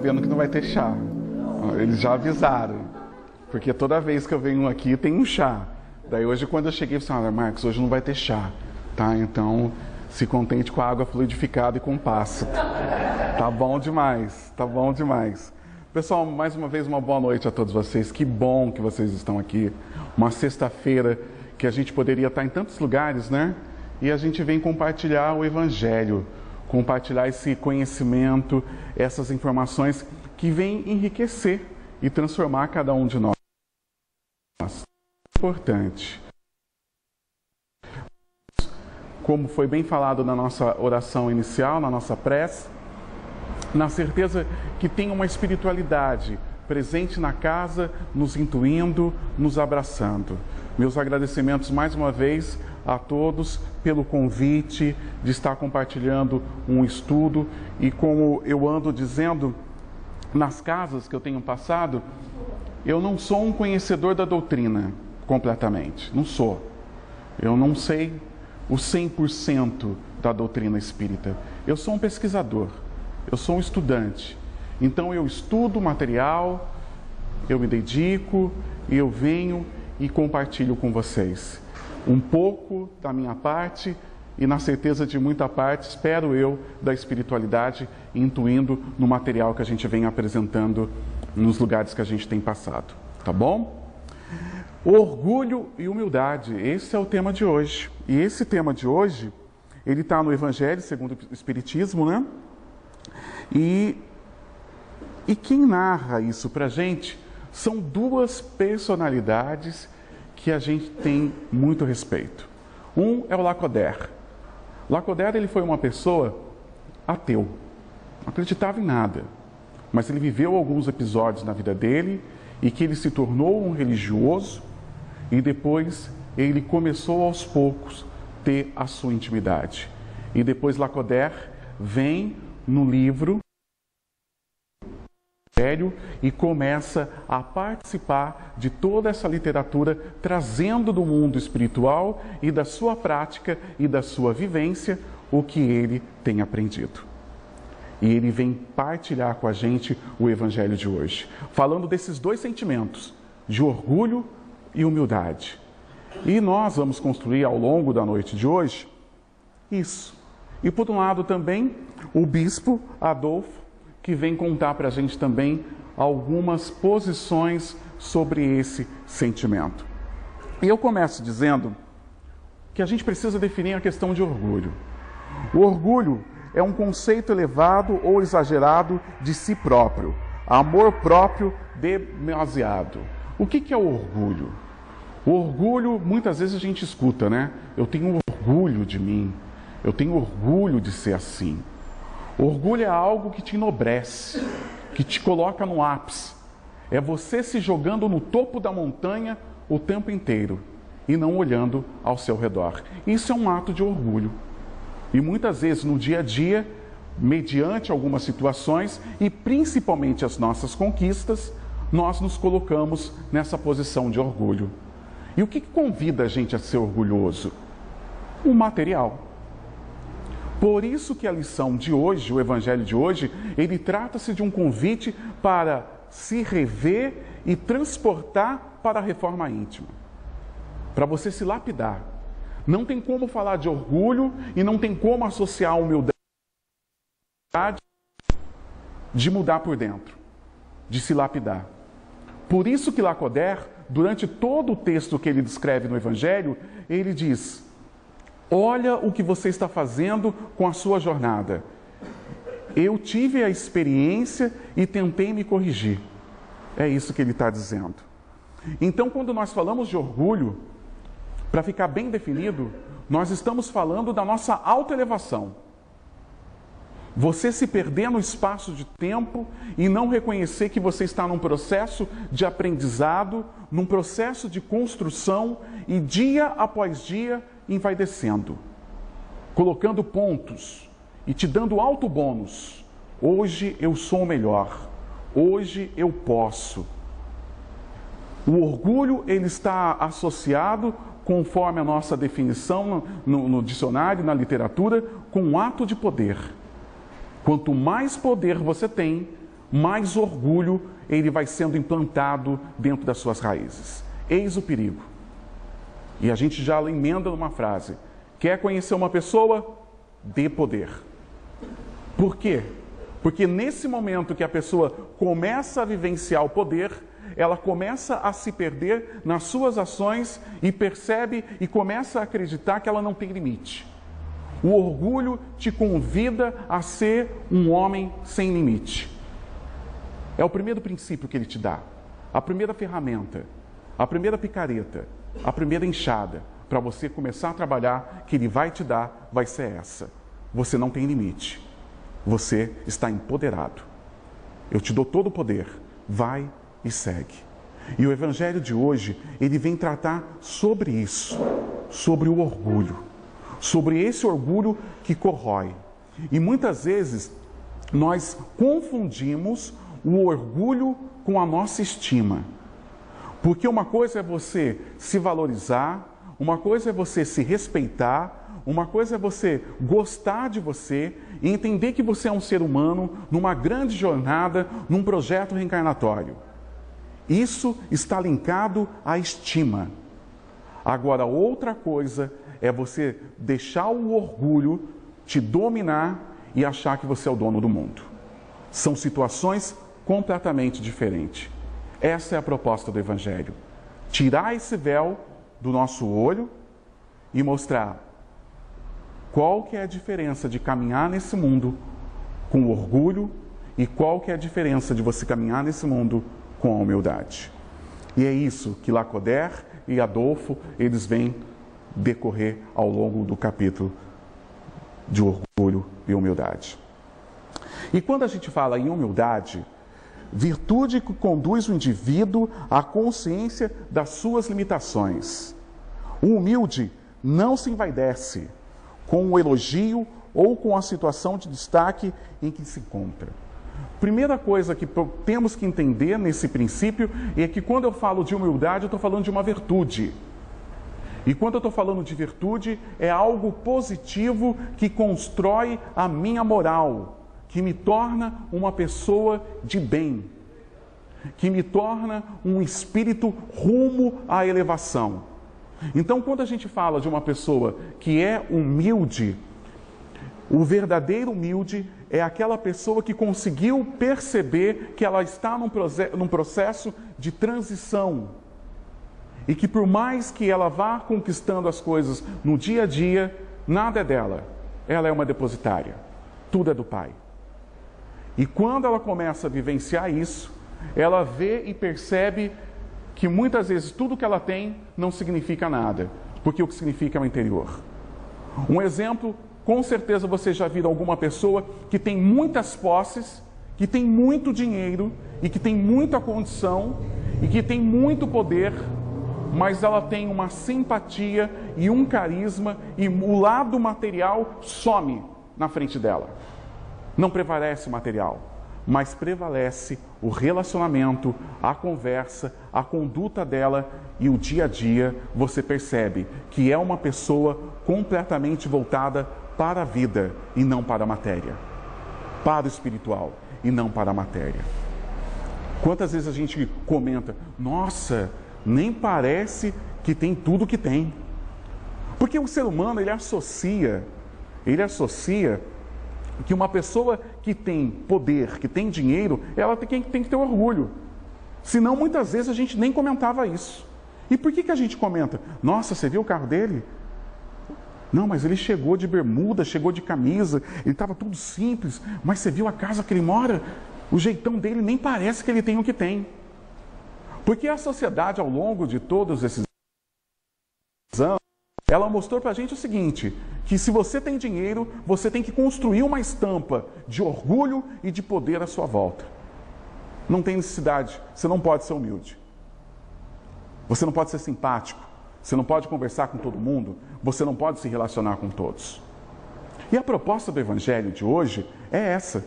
sabendo que não vai ter chá. Eles já avisaram. Porque toda vez que eu venho aqui tem um chá. Daí hoje quando eu cheguei, eu falei, ah, Marcos, hoje não vai ter chá. Tá? Então se contente com a água fluidificada e com passo. Tá bom demais, tá bom demais. Pessoal, mais uma vez uma boa noite a todos vocês. Que bom que vocês estão aqui. Uma sexta-feira que a gente poderia estar em tantos lugares, né? E a gente vem compartilhar o evangelho, compartilhar esse conhecimento, essas informações que vêm enriquecer e transformar cada um de nós. Importante. Como foi bem falado na nossa oração inicial, na nossa prece, na certeza que tem uma espiritualidade presente na casa, nos intuindo, nos abraçando. Meus agradecimentos mais uma vez a todos pelo convite de estar compartilhando um estudo e como eu ando dizendo nas casas que eu tenho passado, eu não sou um conhecedor da doutrina completamente, não sou. Eu não sei o 100% da doutrina espírita. Eu sou um pesquisador, eu sou um estudante. Então eu estudo o material, eu me dedico eu venho e compartilho com vocês um pouco da minha parte e na certeza de muita parte, espero eu, da espiritualidade, intuindo no material que a gente vem apresentando nos lugares que a gente tem passado. Tá bom? Orgulho e humildade, esse é o tema de hoje. E esse tema de hoje, ele está no Evangelho segundo o Espiritismo, né? E, e quem narra isso para gente são duas personalidades que a gente tem muito respeito. Um é o Lacoder. Lacoder ele foi uma pessoa ateu, não acreditava em nada, mas ele viveu alguns episódios na vida dele e que ele se tornou um religioso e depois ele começou aos poucos ter a sua intimidade. E depois Lacoder vem no livro e começa a participar de toda essa literatura, trazendo do mundo espiritual e da sua prática e da sua vivência o que ele tem aprendido. E ele vem partilhar com a gente o evangelho de hoje, falando desses dois sentimentos, de orgulho e humildade. E nós vamos construir ao longo da noite de hoje isso. E por um lado também, o bispo Adolfo que vem contar para a gente também algumas posições sobre esse sentimento. E eu começo dizendo que a gente precisa definir a questão de orgulho. O orgulho é um conceito elevado ou exagerado de si próprio, amor próprio demasiado. O que, que é o orgulho? O orgulho, muitas vezes a gente escuta, né? Eu tenho orgulho de mim, eu tenho orgulho de ser assim. Orgulho é algo que te enobrece, que te coloca no ápice. É você se jogando no topo da montanha o tempo inteiro e não olhando ao seu redor. Isso é um ato de orgulho. E muitas vezes no dia a dia, mediante algumas situações e principalmente as nossas conquistas, nós nos colocamos nessa posição de orgulho. E o que convida a gente a ser orgulhoso? O material. Por isso que a lição de hoje, o evangelho de hoje, ele trata-se de um convite para se rever e transportar para a reforma íntima. Para você se lapidar. Não tem como falar de orgulho e não tem como associar a humildade de mudar por dentro, de se lapidar. Por isso que Lacoder, durante todo o texto que ele descreve no Evangelho, ele diz: Olha o que você está fazendo com a sua jornada. Eu tive a experiência e tentei me corrigir. É isso que ele está dizendo. Então, quando nós falamos de orgulho, para ficar bem definido, nós estamos falando da nossa autoelevação. Você se perder no espaço de tempo e não reconhecer que você está num processo de aprendizado, num processo de construção e dia após dia e vai descendo, colocando pontos e te dando alto bônus. Hoje eu sou o melhor. Hoje eu posso. O orgulho ele está associado, conforme a nossa definição no, no dicionário, na literatura, com um ato de poder. Quanto mais poder você tem, mais orgulho ele vai sendo implantado dentro das suas raízes. Eis o perigo. E a gente já emenda numa frase: quer conhecer uma pessoa? Dê poder. Por quê? Porque nesse momento que a pessoa começa a vivenciar o poder, ela começa a se perder nas suas ações e percebe e começa a acreditar que ela não tem limite. O orgulho te convida a ser um homem sem limite. É o primeiro princípio que ele te dá, a primeira ferramenta, a primeira picareta, a primeira enxada para você começar a trabalhar que ele vai te dar vai ser essa. Você não tem limite. Você está empoderado. Eu te dou todo o poder. Vai e segue. E o evangelho de hoje, ele vem tratar sobre isso, sobre o orgulho, sobre esse orgulho que corrói. E muitas vezes nós confundimos o orgulho com a nossa estima. Porque uma coisa é você se valorizar, uma coisa é você se respeitar, uma coisa é você gostar de você e entender que você é um ser humano numa grande jornada, num projeto reencarnatório. Isso está linkado à estima. Agora, outra coisa é você deixar o orgulho te dominar e achar que você é o dono do mundo. São situações completamente diferentes. Essa é a proposta do Evangelho. Tirar esse véu do nosso olho e mostrar qual que é a diferença de caminhar nesse mundo com orgulho e qual que é a diferença de você caminhar nesse mundo com a humildade. E é isso que Lacoder e Adolfo, eles vêm decorrer ao longo do capítulo de orgulho e humildade. E quando a gente fala em humildade, virtude que conduz o indivíduo à consciência das suas limitações. O humilde não se envaidece com o elogio ou com a situação de destaque em que se encontra. Primeira coisa que temos que entender nesse princípio é que quando eu falo de humildade, eu estou falando de uma virtude. E quando eu estou falando de virtude, é algo positivo que constrói a minha moral, que me torna uma pessoa de bem, que me torna um espírito rumo à elevação. Então, quando a gente fala de uma pessoa que é humilde, o verdadeiro humilde é aquela pessoa que conseguiu perceber que ela está num processo de transição. E que por mais que ela vá conquistando as coisas no dia a dia, nada é dela. Ela é uma depositária. Tudo é do Pai. E quando ela começa a vivenciar isso, ela vê e percebe que muitas vezes tudo que ela tem não significa nada, porque o que significa é o interior. Um exemplo com certeza você já viu alguma pessoa que tem muitas posses, que tem muito dinheiro e que tem muita condição e que tem muito poder, mas ela tem uma simpatia e um carisma e o lado material some na frente dela. Não prevalece o material, mas prevalece o relacionamento, a conversa, a conduta dela e o dia a dia. Você percebe que é uma pessoa completamente voltada para a vida e não para a matéria, para o espiritual e não para a matéria. Quantas vezes a gente comenta, nossa, nem parece que tem tudo que tem. Porque o ser humano, ele associa, ele associa que uma pessoa que tem poder, que tem dinheiro, ela tem, tem que ter orgulho. Senão, muitas vezes a gente nem comentava isso. E por que, que a gente comenta? Nossa, você viu o carro dele? Não, mas ele chegou de bermuda, chegou de camisa, ele estava tudo simples, mas você viu a casa que ele mora? O jeitão dele nem parece que ele tem o que tem. Porque a sociedade, ao longo de todos esses ela mostrou para a gente o seguinte: que se você tem dinheiro, você tem que construir uma estampa de orgulho e de poder à sua volta. Não tem necessidade, você não pode ser humilde. Você não pode ser simpático. Você não pode conversar com todo mundo, você não pode se relacionar com todos. E a proposta do Evangelho de hoje é essa: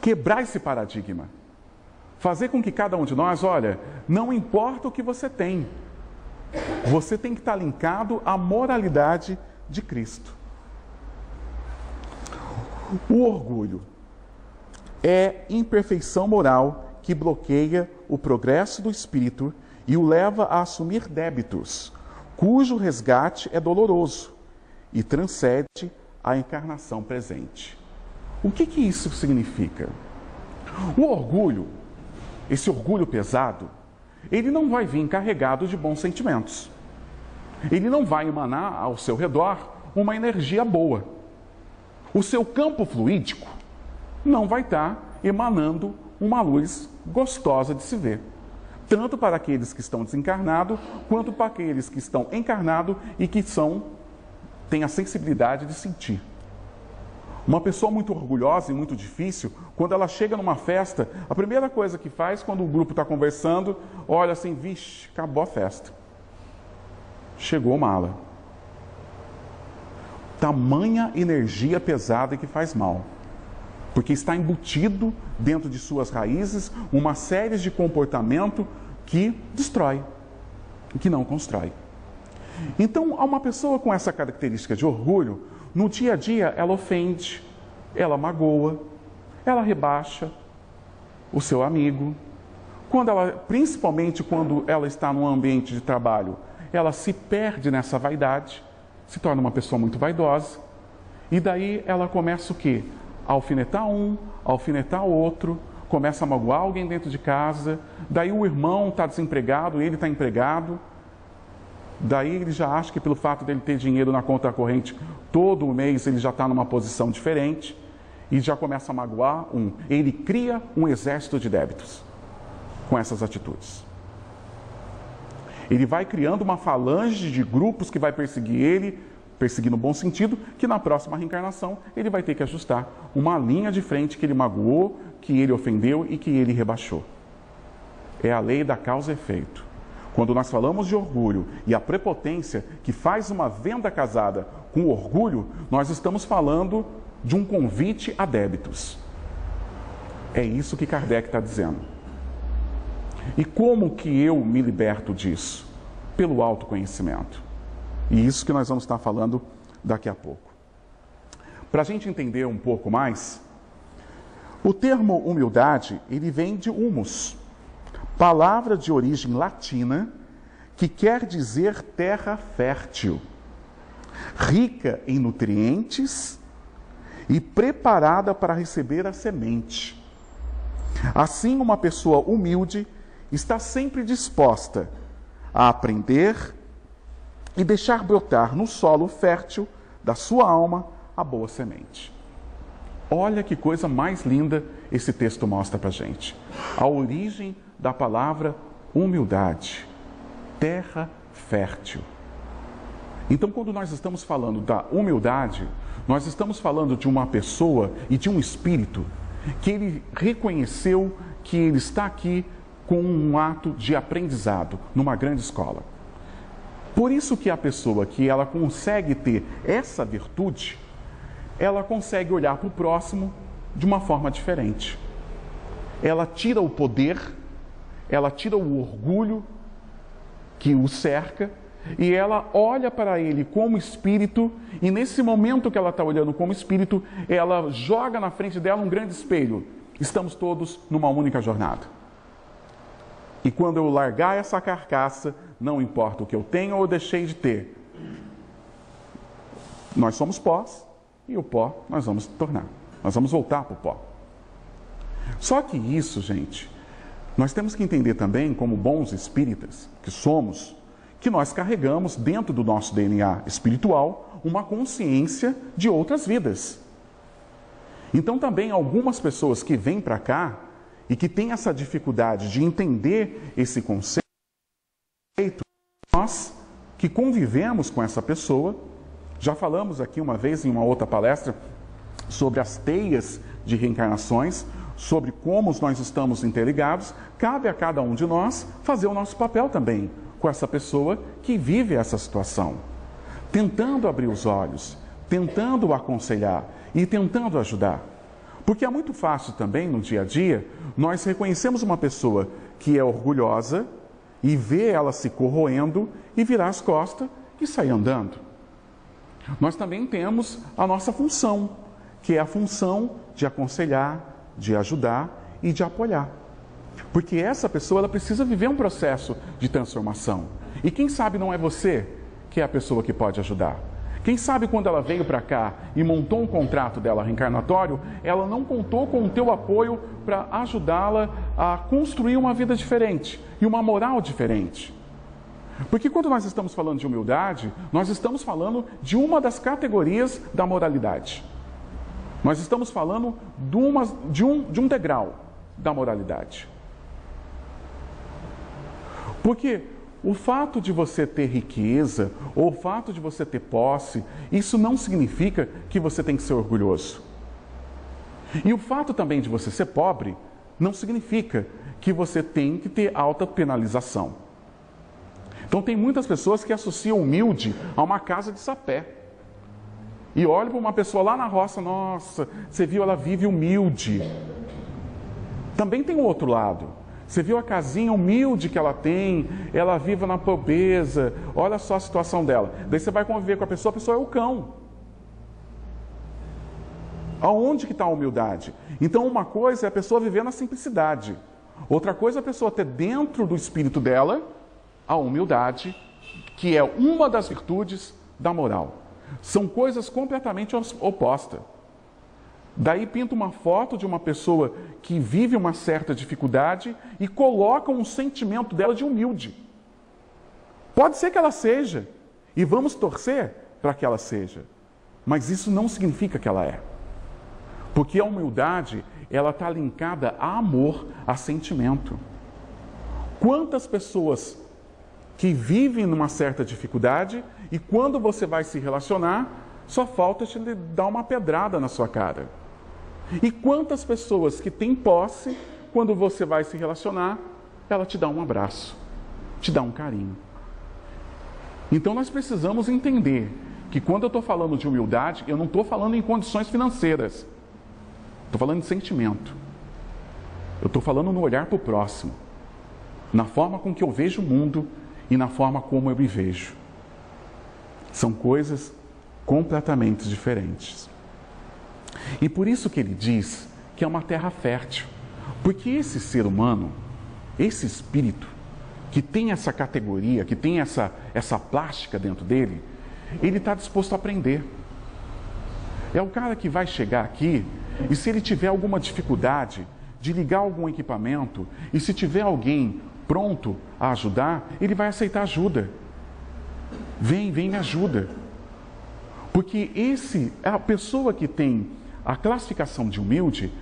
quebrar esse paradigma. Fazer com que cada um de nós, olha, não importa o que você tem, você tem que estar linkado à moralidade de Cristo. O orgulho é imperfeição moral que bloqueia o progresso do espírito e o leva a assumir débitos, cujo resgate é doloroso e transcende a encarnação presente. O que, que isso significa? O orgulho, esse orgulho pesado, ele não vai vir carregado de bons sentimentos. Ele não vai emanar ao seu redor uma energia boa. O seu campo fluídico não vai estar emanando uma luz gostosa de se ver. Tanto para aqueles que estão desencarnados, quanto para aqueles que estão encarnados e que são têm a sensibilidade de sentir. Uma pessoa muito orgulhosa e muito difícil, quando ela chega numa festa, a primeira coisa que faz quando o grupo está conversando, olha assim, vixe, acabou a festa. Chegou mala. Tamanha energia pesada que faz mal. Porque está embutido dentro de suas raízes uma série de comportamento que destrói, que não constrói. Então, a uma pessoa com essa característica de orgulho, no dia a dia, ela ofende, ela magoa, ela rebaixa o seu amigo. Quando ela, principalmente quando ela está num ambiente de trabalho, ela se perde nessa vaidade, se torna uma pessoa muito vaidosa. E daí ela começa o quê? A alfinetar um, a alfinetar outro, começa a magoar alguém dentro de casa. Daí o irmão está desempregado, ele está empregado Daí ele já acha que pelo fato dele ter dinheiro na conta corrente todo mês ele já está numa posição diferente e já começa a magoar um. Ele cria um exército de débitos com essas atitudes. Ele vai criando uma falange de grupos que vai perseguir ele, perseguir no bom sentido, que na próxima reencarnação ele vai ter que ajustar uma linha de frente que ele magoou, que ele ofendeu e que ele rebaixou. É a lei da causa e efeito. Quando nós falamos de orgulho e a prepotência que faz uma venda casada com orgulho, nós estamos falando de um convite a débitos. É isso que Kardec está dizendo. E como que eu me liberto disso? Pelo autoconhecimento. E isso que nós vamos estar falando daqui a pouco. Para a gente entender um pouco mais, o termo humildade, ele vem de humus, palavra de origem latina que quer dizer terra fértil, rica em nutrientes e preparada para receber a semente. Assim, uma pessoa humilde está sempre disposta a aprender e deixar brotar no solo fértil da sua alma a boa semente. Olha que coisa mais linda esse texto mostra para gente. A origem da palavra humildade, terra fértil. Então, quando nós estamos falando da humildade, nós estamos falando de uma pessoa e de um espírito que ele reconheceu que ele está aqui com um ato de aprendizado numa grande escola. Por isso que a pessoa que ela consegue ter essa virtude, ela consegue olhar para o próximo de uma forma diferente. Ela tira o poder ela tira o orgulho que o cerca e ela olha para ele como espírito, e nesse momento que ela está olhando como espírito, ela joga na frente dela um grande espelho. Estamos todos numa única jornada. E quando eu largar essa carcaça, não importa o que eu tenho ou deixei de ter, nós somos pós e o pó nós vamos tornar. Nós vamos voltar para o pó. Só que isso, gente, nós temos que entender também, como bons espíritas que somos, que nós carregamos dentro do nosso DNA espiritual uma consciência de outras vidas. Então, também algumas pessoas que vêm para cá e que têm essa dificuldade de entender esse conceito, nós que convivemos com essa pessoa, já falamos aqui uma vez em uma outra palestra sobre as teias de reencarnações, sobre como nós estamos interligados, cabe a cada um de nós fazer o nosso papel também com essa pessoa que vive essa situação, tentando abrir os olhos, tentando aconselhar e tentando ajudar. Porque é muito fácil também no dia a dia nós reconhecemos uma pessoa que é orgulhosa e ver ela se corroendo e virar as costas e sair andando. Nós também temos a nossa função, que é a função de aconselhar, de ajudar e de apoiar. Porque essa pessoa ela precisa viver um processo de transformação. E quem sabe não é você que é a pessoa que pode ajudar. Quem sabe quando ela veio para cá e montou um contrato dela reencarnatório, ela não contou com o teu apoio para ajudá-la a construir uma vida diferente e uma moral diferente. Porque quando nós estamos falando de humildade, nós estamos falando de uma das categorias da moralidade. Nós estamos falando de, uma, de, um, de um degrau da moralidade. Porque o fato de você ter riqueza, ou o fato de você ter posse, isso não significa que você tem que ser orgulhoso. E o fato também de você ser pobre não significa que você tem que ter alta penalização. Então tem muitas pessoas que associam humilde a uma casa de sapé. E olha para uma pessoa lá na roça, nossa, você viu, ela vive humilde. Também tem o outro lado. Você viu a casinha humilde que ela tem, ela vive na pobreza, olha só a situação dela. Daí você vai conviver com a pessoa, a pessoa é o cão. Aonde que está a humildade? Então, uma coisa é a pessoa viver na simplicidade. Outra coisa é a pessoa ter dentro do espírito dela a humildade, que é uma das virtudes da moral. São coisas completamente opostas. Daí pinta uma foto de uma pessoa que vive uma certa dificuldade e coloca um sentimento dela de humilde. Pode ser que ela seja, e vamos torcer para que ela seja, mas isso não significa que ela é. Porque a humildade, ela está linkada a amor, a sentimento. Quantas pessoas que vivem numa certa dificuldade e quando você vai se relacionar, só falta te dar uma pedrada na sua cara. E quantas pessoas que têm posse, quando você vai se relacionar, ela te dá um abraço, te dá um carinho. Então nós precisamos entender que quando eu estou falando de humildade, eu não estou falando em condições financeiras, estou falando de sentimento. Eu estou falando no olhar para o próximo, na forma com que eu vejo o mundo e na forma como eu me vejo. São coisas completamente diferentes. E por isso que ele diz que é uma terra fértil. Porque esse ser humano, esse espírito, que tem essa categoria, que tem essa, essa plástica dentro dele, ele está disposto a aprender. É o cara que vai chegar aqui e se ele tiver alguma dificuldade de ligar algum equipamento, e se tiver alguém pronto a ajudar, ele vai aceitar ajuda. Vem, vem, me ajuda. Porque esse, a pessoa que tem a classificação de humilde,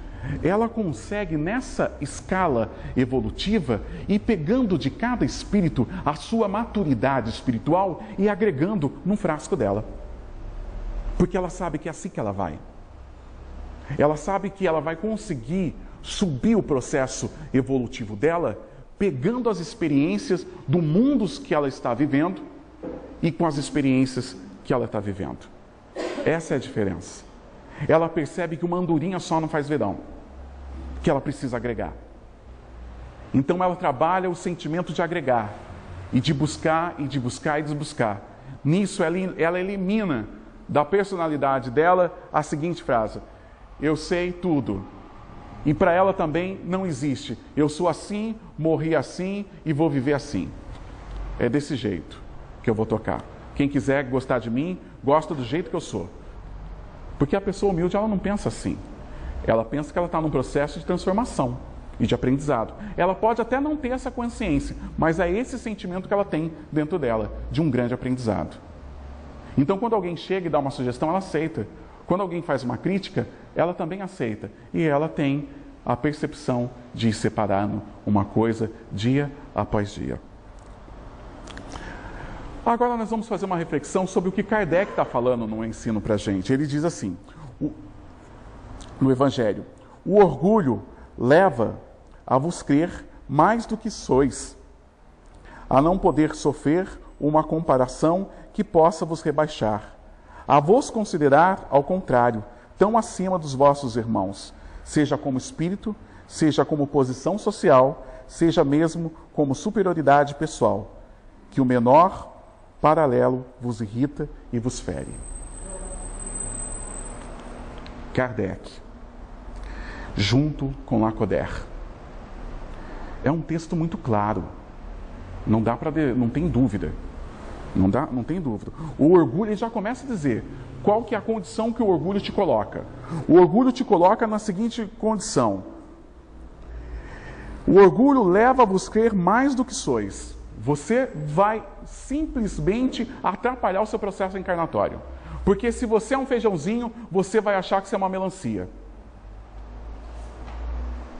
ela consegue nessa escala evolutiva ir pegando de cada espírito a sua maturidade espiritual e agregando num frasco dela. Porque ela sabe que é assim que ela vai. Ela sabe que ela vai conseguir subir o processo evolutivo dela, pegando as experiências do mundo que ela está vivendo e com as experiências que ela está vivendo. Essa é a diferença. Ela percebe que uma andorinha só não faz verão, que ela precisa agregar. Então ela trabalha o sentimento de agregar, e de buscar, e de buscar, e de buscar. Nisso ela, ela elimina da personalidade dela a seguinte frase: Eu sei tudo. E para ela também não existe. Eu sou assim, morri assim e vou viver assim. É desse jeito que eu vou tocar. Quem quiser gostar de mim, gosta do jeito que eu sou. Porque a pessoa humilde, ela não pensa assim. Ela pensa que ela está num processo de transformação e de aprendizado. Ela pode até não ter essa consciência, mas é esse sentimento que ela tem dentro dela, de um grande aprendizado. Então, quando alguém chega e dá uma sugestão, ela aceita. Quando alguém faz uma crítica, ela também aceita. E ela tem a percepção de ir separando uma coisa dia após dia. Agora nós vamos fazer uma reflexão sobre o que Kardec está falando no ensino para a gente. Ele diz assim, o, no Evangelho: o orgulho leva a vos crer mais do que sois, a não poder sofrer uma comparação que possa vos rebaixar, a vos considerar, ao contrário, tão acima dos vossos irmãos, seja como espírito, seja como posição social, seja mesmo como superioridade pessoal, que o menor paralelo vos irrita e vos fere. Kardec. junto com Lacoder. É um texto muito claro. Não dá para não tem dúvida. Não dá, não tem dúvida. O orgulho ele já começa a dizer qual que é a condição que o orgulho te coloca. O orgulho te coloca na seguinte condição: o orgulho leva a vos crer mais do que sois. Você vai simplesmente atrapalhar o seu processo encarnatório. Porque se você é um feijãozinho, você vai achar que você é uma melancia.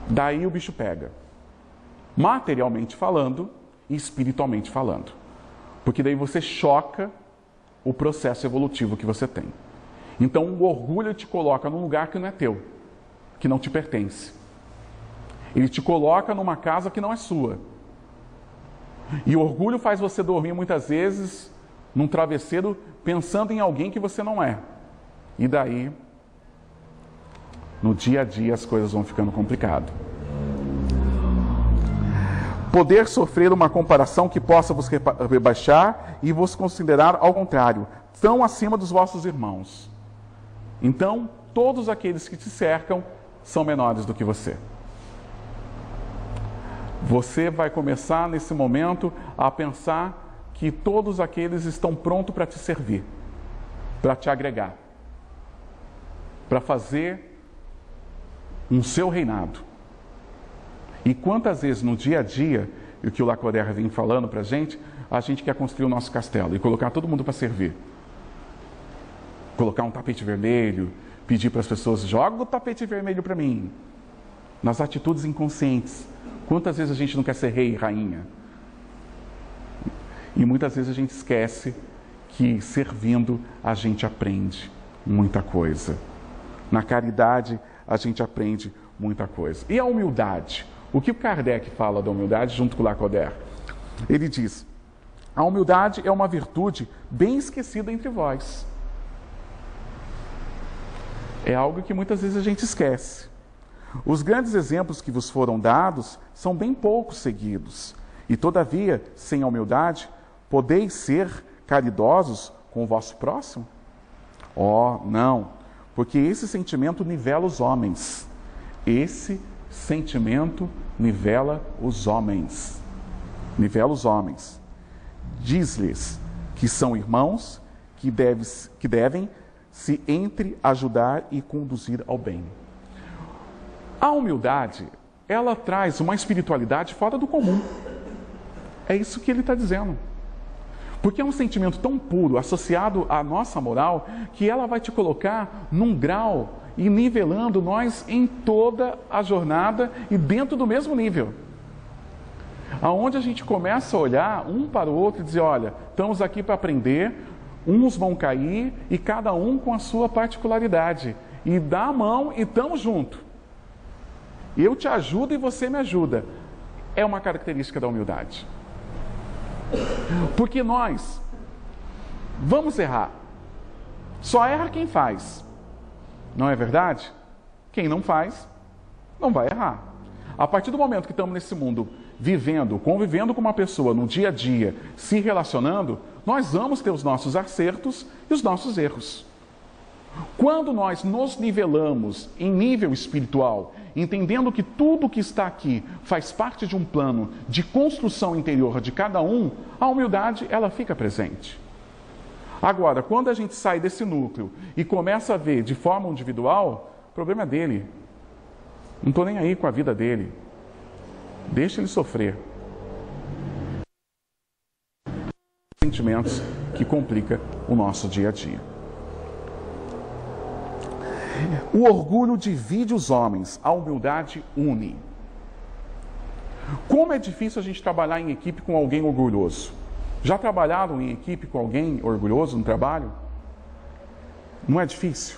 Daí o bicho pega. Materialmente falando e espiritualmente falando. Porque daí você choca o processo evolutivo que você tem. Então o orgulho te coloca num lugar que não é teu, que não te pertence. Ele te coloca numa casa que não é sua. E orgulho faz você dormir muitas vezes num travesseiro pensando em alguém que você não é. E daí, no dia a dia, as coisas vão ficando complicadas. Poder sofrer uma comparação que possa vos rebaixar e vos considerar ao contrário, tão acima dos vossos irmãos. Então, todos aqueles que te cercam são menores do que você. Você vai começar nesse momento a pensar que todos aqueles estão prontos para te servir, para te agregar, para fazer um seu reinado. E quantas vezes no dia a dia, o que o Lacordaire vem falando para a gente, a gente quer construir o nosso castelo e colocar todo mundo para servir. Colocar um tapete vermelho, pedir para as pessoas, joga o tapete vermelho para mim. Nas atitudes inconscientes. Quantas vezes a gente não quer ser rei e rainha? E muitas vezes a gente esquece que servindo a gente aprende muita coisa. Na caridade a gente aprende muita coisa. E a humildade? O que o Kardec fala da humildade junto com Lacoder? Ele diz: a humildade é uma virtude bem esquecida entre vós. É algo que muitas vezes a gente esquece. Os grandes exemplos que vos foram dados são bem poucos seguidos. E, todavia, sem a humildade, Podeis ser caridosos com o vosso próximo? Oh, não, porque esse sentimento nivela os homens. Esse sentimento nivela os homens. Nivela os homens. Diz-lhes que são irmãos, que, que devem se entre ajudar e conduzir ao bem. A humildade, ela traz uma espiritualidade fora do comum. É isso que ele está dizendo. Porque é um sentimento tão puro, associado à nossa moral, que ela vai te colocar num grau e nivelando nós em toda a jornada e dentro do mesmo nível. Aonde a gente começa a olhar um para o outro e dizer: olha, estamos aqui para aprender, uns vão cair e cada um com a sua particularidade. E dá a mão e estamos junto. Eu te ajudo e você me ajuda. É uma característica da humildade. Porque nós vamos errar. Só erra quem faz. Não é verdade? Quem não faz, não vai errar. A partir do momento que estamos nesse mundo vivendo, convivendo com uma pessoa no dia a dia, se relacionando, nós vamos ter os nossos acertos e os nossos erros. Quando nós nos nivelamos em nível espiritual, entendendo que tudo que está aqui faz parte de um plano de construção interior de cada um, a humildade ela fica presente. Agora, quando a gente sai desse núcleo e começa a ver de forma individual, o problema é dele. Não estou nem aí com a vida dele. Deixa ele sofrer. Sentimentos que complica o nosso dia a dia. O orgulho divide os homens, a humildade une. Como é difícil a gente trabalhar em equipe com alguém orgulhoso? Já trabalharam em equipe com alguém orgulhoso no trabalho? Não é difícil?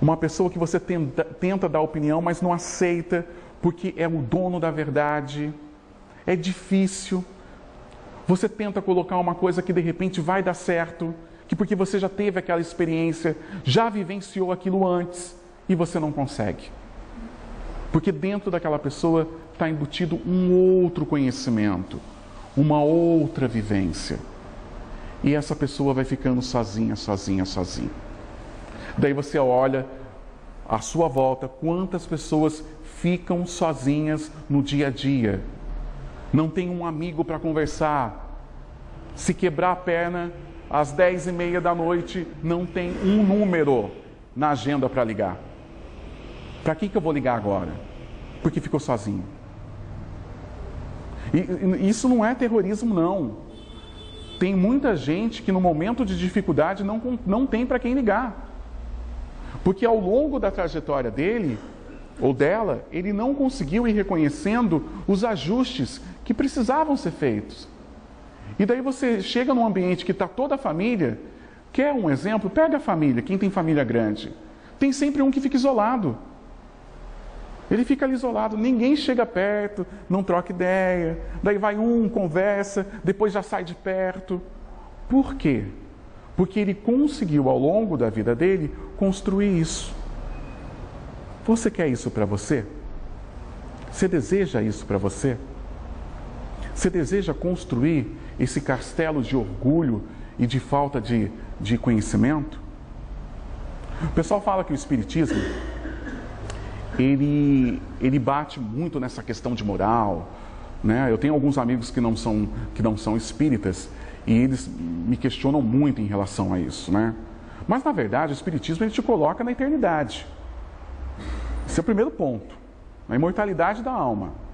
Uma pessoa que você tenta, tenta dar opinião, mas não aceita porque é o dono da verdade. É difícil. Você tenta colocar uma coisa que de repente vai dar certo, que porque você já teve aquela experiência, já vivenciou aquilo antes e você não consegue. Porque dentro daquela pessoa está embutido um outro conhecimento, uma outra vivência. E essa pessoa vai ficando sozinha, sozinha, sozinha. Daí você olha à sua volta, quantas pessoas ficam sozinhas no dia a dia? Não tem um amigo para conversar. Se quebrar a perna às dez e meia da noite, não tem um número na agenda para ligar. Para que, que eu vou ligar agora? Porque ficou sozinho. E, isso não é terrorismo, não. Tem muita gente que no momento de dificuldade não, não tem para quem ligar. Porque ao longo da trajetória dele ou dela, ele não conseguiu ir reconhecendo os ajustes que precisavam ser feitos. E daí você chega num ambiente que está toda a família, quer um exemplo? Pega a família, quem tem família grande. Tem sempre um que fica isolado. Ele fica ali isolado, ninguém chega perto, não troca ideia. Daí vai um, conversa, depois já sai de perto. Por quê? Porque ele conseguiu ao longo da vida dele construir isso. Você quer isso para você? Você deseja isso para você? Você deseja construir esse castelo de orgulho e de falta de, de conhecimento? O pessoal fala que o Espiritismo ele, ele bate muito nessa questão de moral. Né? Eu tenho alguns amigos que não são, que não são espíritas e eles me questionam muito em relação a isso. Né? Mas na verdade o Espiritismo ele te coloca na eternidade. Esse é o primeiro ponto, na imortalidade da alma.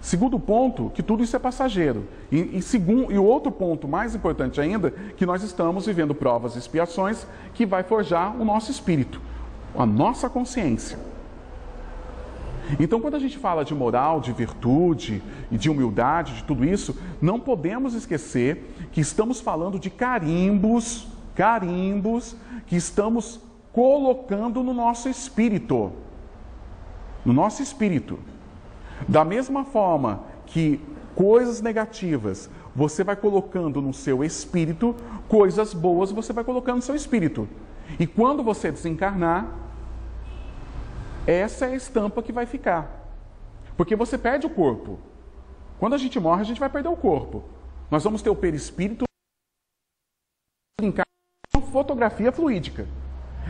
Segundo ponto, que tudo isso é passageiro. E, e, segundo, e o outro ponto mais importante ainda, que nós estamos vivendo provas e expiações que vai forjar o nosso espírito, a nossa consciência. Então, quando a gente fala de moral, de virtude e de humildade, de tudo isso, não podemos esquecer que estamos falando de carimbos, carimbos que estamos colocando no nosso espírito. No nosso espírito. Da mesma forma que coisas negativas você vai colocando no seu espírito, coisas boas você vai colocando no seu espírito. E quando você desencarnar, essa é a estampa que vai ficar. Porque você perde o corpo. Quando a gente morre, a gente vai perder o corpo. Nós vamos ter o perispírito uma fotografia fluídica.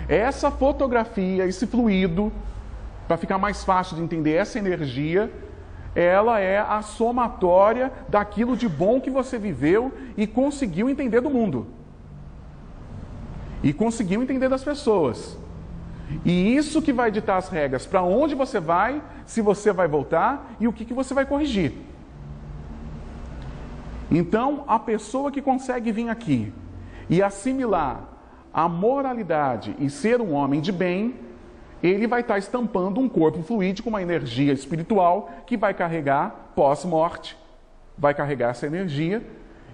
Essa fotografia, esse fluido, para ficar mais fácil de entender essa energia, ela é a somatória daquilo de bom que você viveu e conseguiu entender do mundo. E conseguiu entender das pessoas. E isso que vai ditar as regras para onde você vai, se você vai voltar e o que, que você vai corrigir. Então, a pessoa que consegue vir aqui e assimilar a moralidade e ser um homem de bem, ele vai estar estampando um corpo fluídico, uma energia espiritual que vai carregar pós-morte, vai carregar essa energia,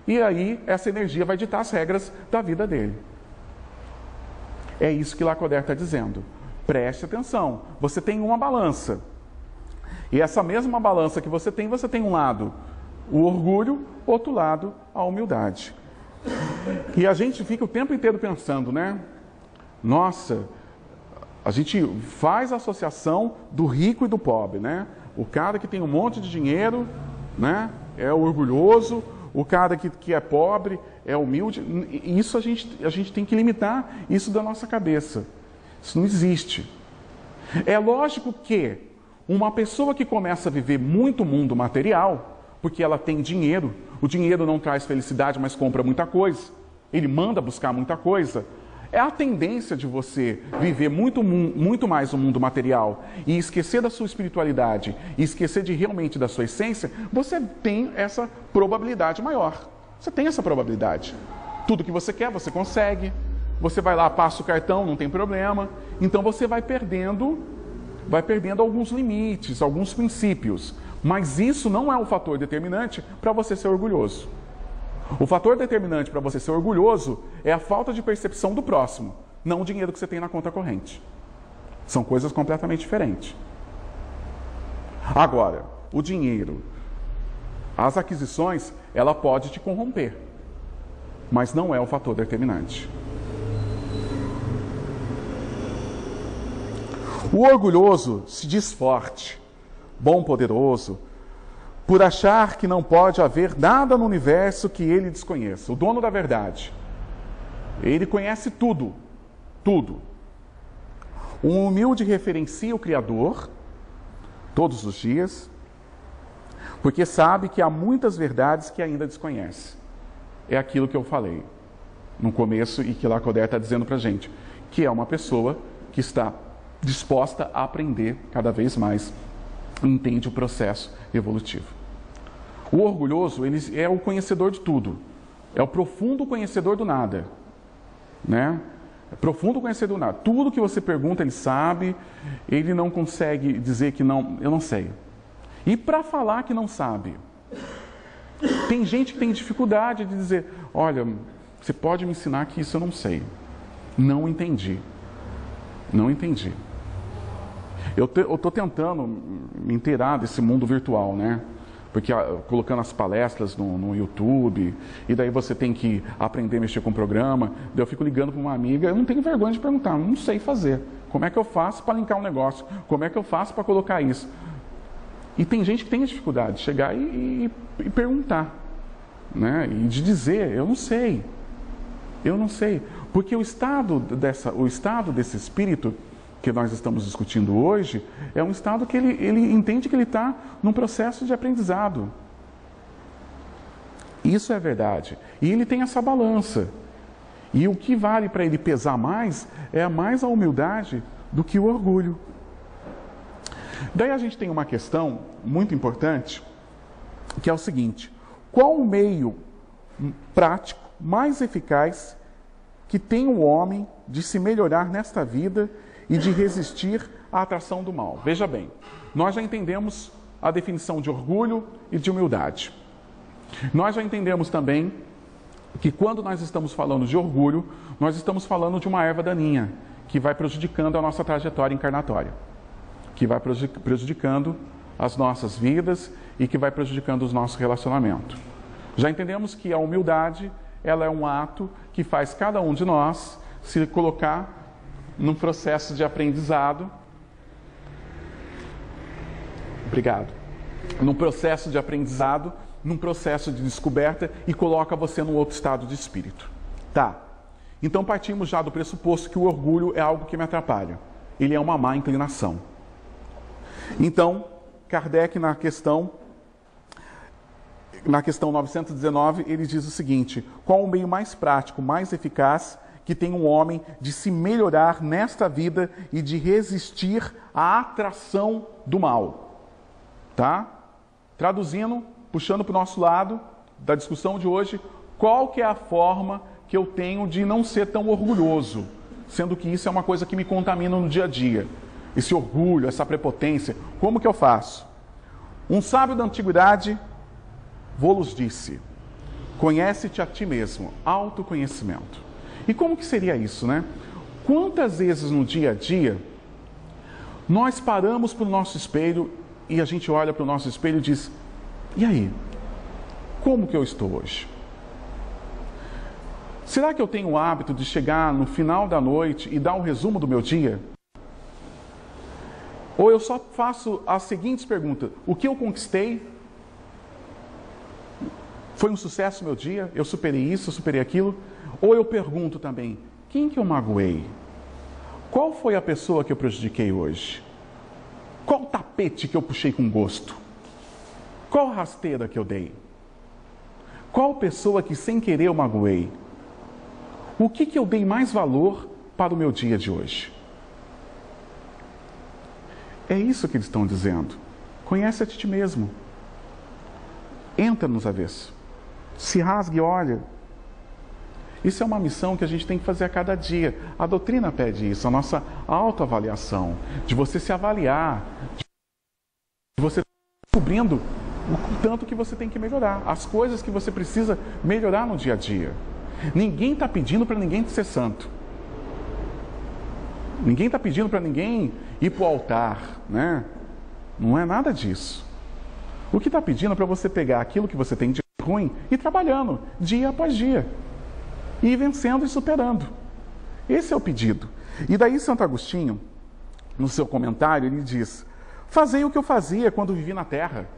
e aí essa energia vai ditar as regras da vida dele. É isso que Lacoder está dizendo. Preste atenção. Você tem uma balança. E essa mesma balança que você tem, você tem um lado o orgulho, outro lado a humildade. E a gente fica o tempo inteiro pensando, né? Nossa, a gente faz a associação do rico e do pobre, né? O cara que tem um monte de dinheiro, né? É orgulhoso, o cara que, que é pobre é humilde. Isso a gente, a gente tem que limitar isso da nossa cabeça. Isso não existe. É lógico que uma pessoa que começa a viver muito mundo material, porque ela tem dinheiro, o dinheiro não traz felicidade, mas compra muita coisa, ele manda buscar muita coisa. É a tendência de você viver muito, muito mais o mundo material e esquecer da sua espiritualidade e esquecer de realmente da sua essência, você tem essa probabilidade maior. Você tem essa probabilidade. Tudo que você quer, você consegue. Você vai lá, passa o cartão, não tem problema. Então você vai perdendo, vai perdendo alguns limites, alguns princípios. Mas isso não é um fator determinante para você ser orgulhoso. O fator determinante para você ser orgulhoso é a falta de percepção do próximo, não o dinheiro que você tem na conta corrente. São coisas completamente diferentes. Agora, o dinheiro, as aquisições, ela pode te corromper, mas não é o fator determinante. O orgulhoso se diz forte, bom, poderoso, por achar que não pode haver nada no universo que ele desconheça. O dono da verdade. Ele conhece tudo, tudo. O humilde referencia o Criador todos os dias, porque sabe que há muitas verdades que ainda desconhece. É aquilo que eu falei no começo e que Lacoder está dizendo para a gente, que é uma pessoa que está disposta a aprender cada vez mais entende o processo evolutivo. O orgulhoso ele é o conhecedor de tudo, é o profundo conhecedor do nada, né? É profundo conhecedor do nada. Tudo que você pergunta ele sabe, ele não consegue dizer que não, eu não sei. E para falar que não sabe, tem gente que tem dificuldade de dizer, olha, você pode me ensinar que isso eu não sei. Não entendi. Não entendi. Eu estou tentando me inteirar desse mundo virtual, né? Porque ah, colocando as palestras no, no, YouTube, e daí você tem que aprender a mexer com o programa. Daí eu fico ligando para uma amiga, eu não tenho vergonha de perguntar, não sei fazer. Como é que eu faço para linkar um negócio? Como é que eu faço para colocar isso? E tem gente que tem dificuldade de chegar e, e, e perguntar, né? E de dizer, eu não sei. Eu não sei. Porque o estado, dessa, o estado desse espírito que nós estamos discutindo hoje é um estado que ele, ele entende que ele está num processo de aprendizado. Isso é verdade. E ele tem essa balança. E o que vale para ele pesar mais é mais a humildade do que o orgulho. Daí a gente tem uma questão muito importante, que é o seguinte: qual o meio prático mais eficaz que tem o homem de se melhorar nesta vida e de resistir à atração do mal. Veja bem, nós já entendemos a definição de orgulho e de humildade. Nós já entendemos também que quando nós estamos falando de orgulho, nós estamos falando de uma erva daninha que vai prejudicando a nossa trajetória encarnatória, que vai prejudicando as nossas vidas e que vai prejudicando os nossos relacionamentos. Já entendemos que a humildade ela é um ato que faz cada um de nós se colocar num processo de aprendizado. Obrigado. Num processo de aprendizado, num processo de descoberta e coloca você num outro estado de espírito. Tá. Então partimos já do pressuposto que o orgulho é algo que me atrapalha. Ele é uma má inclinação. Então, Kardec na questão na questão 919, ele diz o seguinte: qual o meio mais prático, mais eficaz que tem um homem de se melhorar nesta vida e de resistir à atração do mal? Tá? Traduzindo, puxando para o nosso lado da discussão de hoje, qual que é a forma que eu tenho de não ser tão orgulhoso, sendo que isso é uma coisa que me contamina no dia a dia. Esse orgulho, essa prepotência, como que eu faço? Um sábio da antiguidade Vou-los disse: Conhece-te a ti mesmo, autoconhecimento. E como que seria isso, né? Quantas vezes no dia a dia nós paramos para o nosso espelho e a gente olha para o nosso espelho e diz: E aí? Como que eu estou hoje? Será que eu tenho o hábito de chegar no final da noite e dar um resumo do meu dia? Ou eu só faço as seguintes perguntas: O que eu conquistei? Foi um sucesso meu dia? Eu superei isso, superei aquilo? Ou eu pergunto também: quem que eu magoei? Qual foi a pessoa que eu prejudiquei hoje? Qual tapete que eu puxei com gosto? Qual rasteira que eu dei? Qual pessoa que sem querer eu magoei? O que, que eu dei mais valor para o meu dia de hoje? É isso que eles estão dizendo. Conhece a ti mesmo. Entra nos avessos se rasgue e olha. Isso é uma missão que a gente tem que fazer a cada dia. A doutrina pede isso, a nossa autoavaliação, de você se avaliar, de você descobrindo o tanto que você tem que melhorar, as coisas que você precisa melhorar no dia a dia. Ninguém está pedindo para ninguém ser santo. Ninguém está pedindo para ninguém ir para o altar, né? Não é nada disso. O que está pedindo é para você pegar aquilo que você tem de ruim e trabalhando dia após dia. E vencendo e superando. Esse é o pedido. E daí Santo Agostinho, no seu comentário, ele diz: Fazei o que eu fazia quando vivi na terra.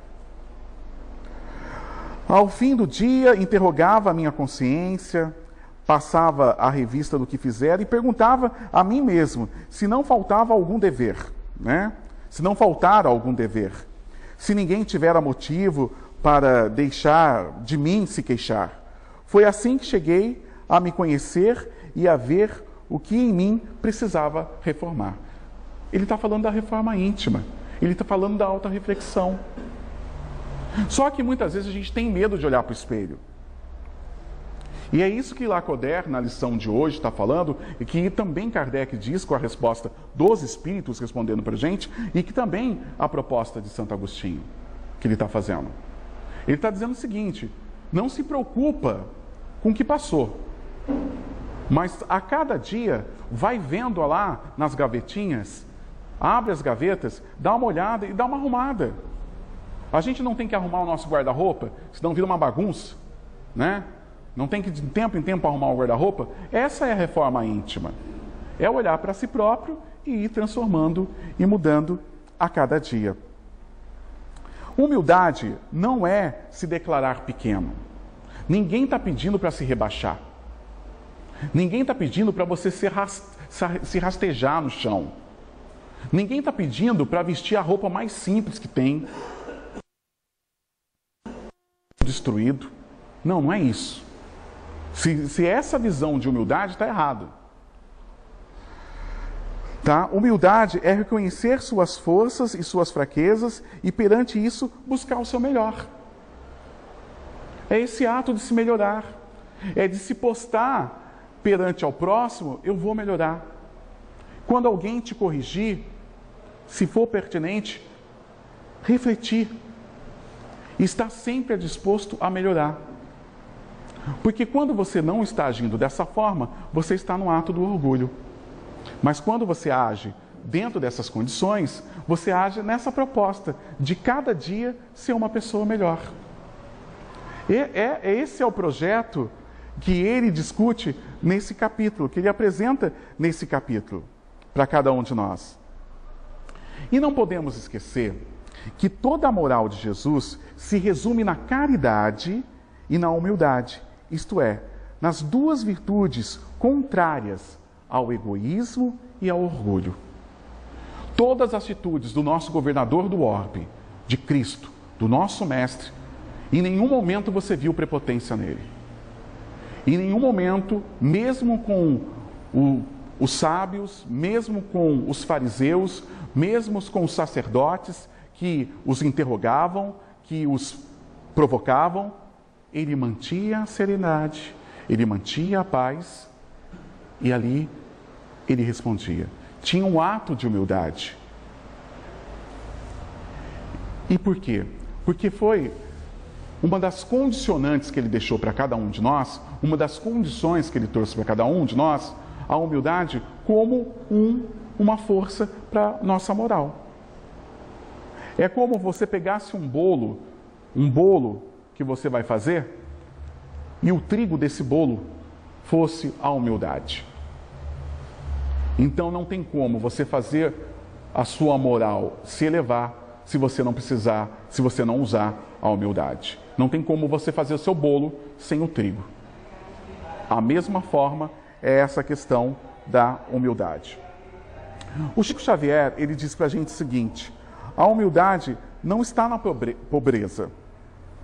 Ao fim do dia, interrogava a minha consciência, passava a revista do que fizera e perguntava a mim mesmo se não faltava algum dever, né? Se não faltar algum dever. Se ninguém tivera motivo para deixar de mim se queixar. Foi assim que cheguei a me conhecer e a ver o que em mim precisava reformar. Ele está falando da reforma íntima, ele está falando da alta reflexão. Só que muitas vezes a gente tem medo de olhar para o espelho. E é isso que Lacoder, na lição de hoje, está falando, e que também Kardec diz com a resposta dos Espíritos respondendo para a gente, e que também a proposta de Santo Agostinho, que ele está fazendo. Ele está dizendo o seguinte: não se preocupa com o que passou, mas a cada dia vai vendo lá nas gavetinhas, abre as gavetas, dá uma olhada e dá uma arrumada. A gente não tem que arrumar o nosso guarda-roupa, senão vira uma bagunça, né? Não tem que de tempo em tempo arrumar o guarda-roupa. Essa é a reforma íntima. É olhar para si próprio e ir transformando e mudando a cada dia. Humildade não é se declarar pequeno. Ninguém está pedindo para se rebaixar. Ninguém está pedindo para você se, se rastejar no chão. Ninguém está pedindo para vestir a roupa mais simples que tem. Destruído. Não, não é isso. Se, se essa visão de humildade está errado. Tá? Humildade é reconhecer suas forças e suas fraquezas e perante isso buscar o seu melhor. É esse ato de se melhorar, é de se postar perante ao próximo, eu vou melhorar. Quando alguém te corrigir, se for pertinente, refletir. Está sempre disposto a melhorar. Porque quando você não está agindo dessa forma, você está no ato do orgulho. Mas quando você age dentro dessas condições, você age nessa proposta de cada dia ser uma pessoa melhor. E é, é, esse é o projeto que ele discute nesse capítulo, que ele apresenta nesse capítulo para cada um de nós. E não podemos esquecer que toda a moral de Jesus se resume na caridade e na humildade isto é, nas duas virtudes contrárias ao egoísmo e ao orgulho. Todas as atitudes do nosso governador do orbe, de Cristo, do nosso Mestre, em nenhum momento você viu prepotência nele. Em nenhum momento, mesmo com o, os sábios, mesmo com os fariseus, mesmo com os sacerdotes que os interrogavam, que os provocavam, ele mantinha a serenidade, ele mantinha a paz e ali ele respondia. Tinha um ato de humildade. E por quê? Porque foi uma das condicionantes que ele deixou para cada um de nós, uma das condições que ele trouxe para cada um de nós, a humildade como um, uma força para nossa moral. É como você pegasse um bolo, um bolo que você vai fazer e o trigo desse bolo fosse a humildade. Então não tem como você fazer a sua moral se elevar se você não precisar, se você não usar a humildade. Não tem como você fazer o seu bolo sem o trigo. A mesma forma é essa questão da humildade. O Chico Xavier, ele diz para a gente o seguinte: a humildade não está na pobreza,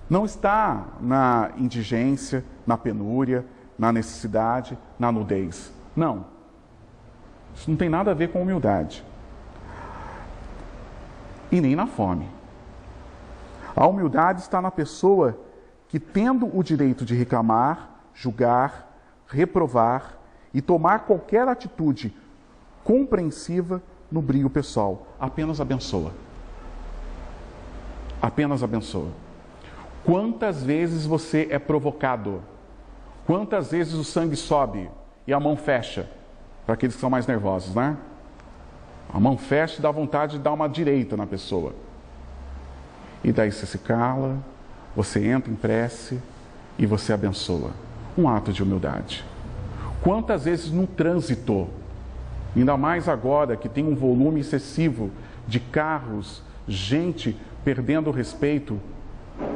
não está na indigência, na penúria, na necessidade, na nudez. Não. Isso não tem nada a ver com humildade. E nem na fome. A humildade está na pessoa que, tendo o direito de reclamar, julgar, reprovar e tomar qualquer atitude compreensiva no brilho pessoal, apenas abençoa. Apenas abençoa. Quantas vezes você é provocado? Quantas vezes o sangue sobe e a mão fecha? Para aqueles que são mais nervosos, né? A mão fecha e dá vontade de dar uma direita na pessoa. E daí você se cala, você entra em prece e você abençoa. Um ato de humildade. Quantas vezes no trânsito, ainda mais agora que tem um volume excessivo de carros, gente perdendo o respeito,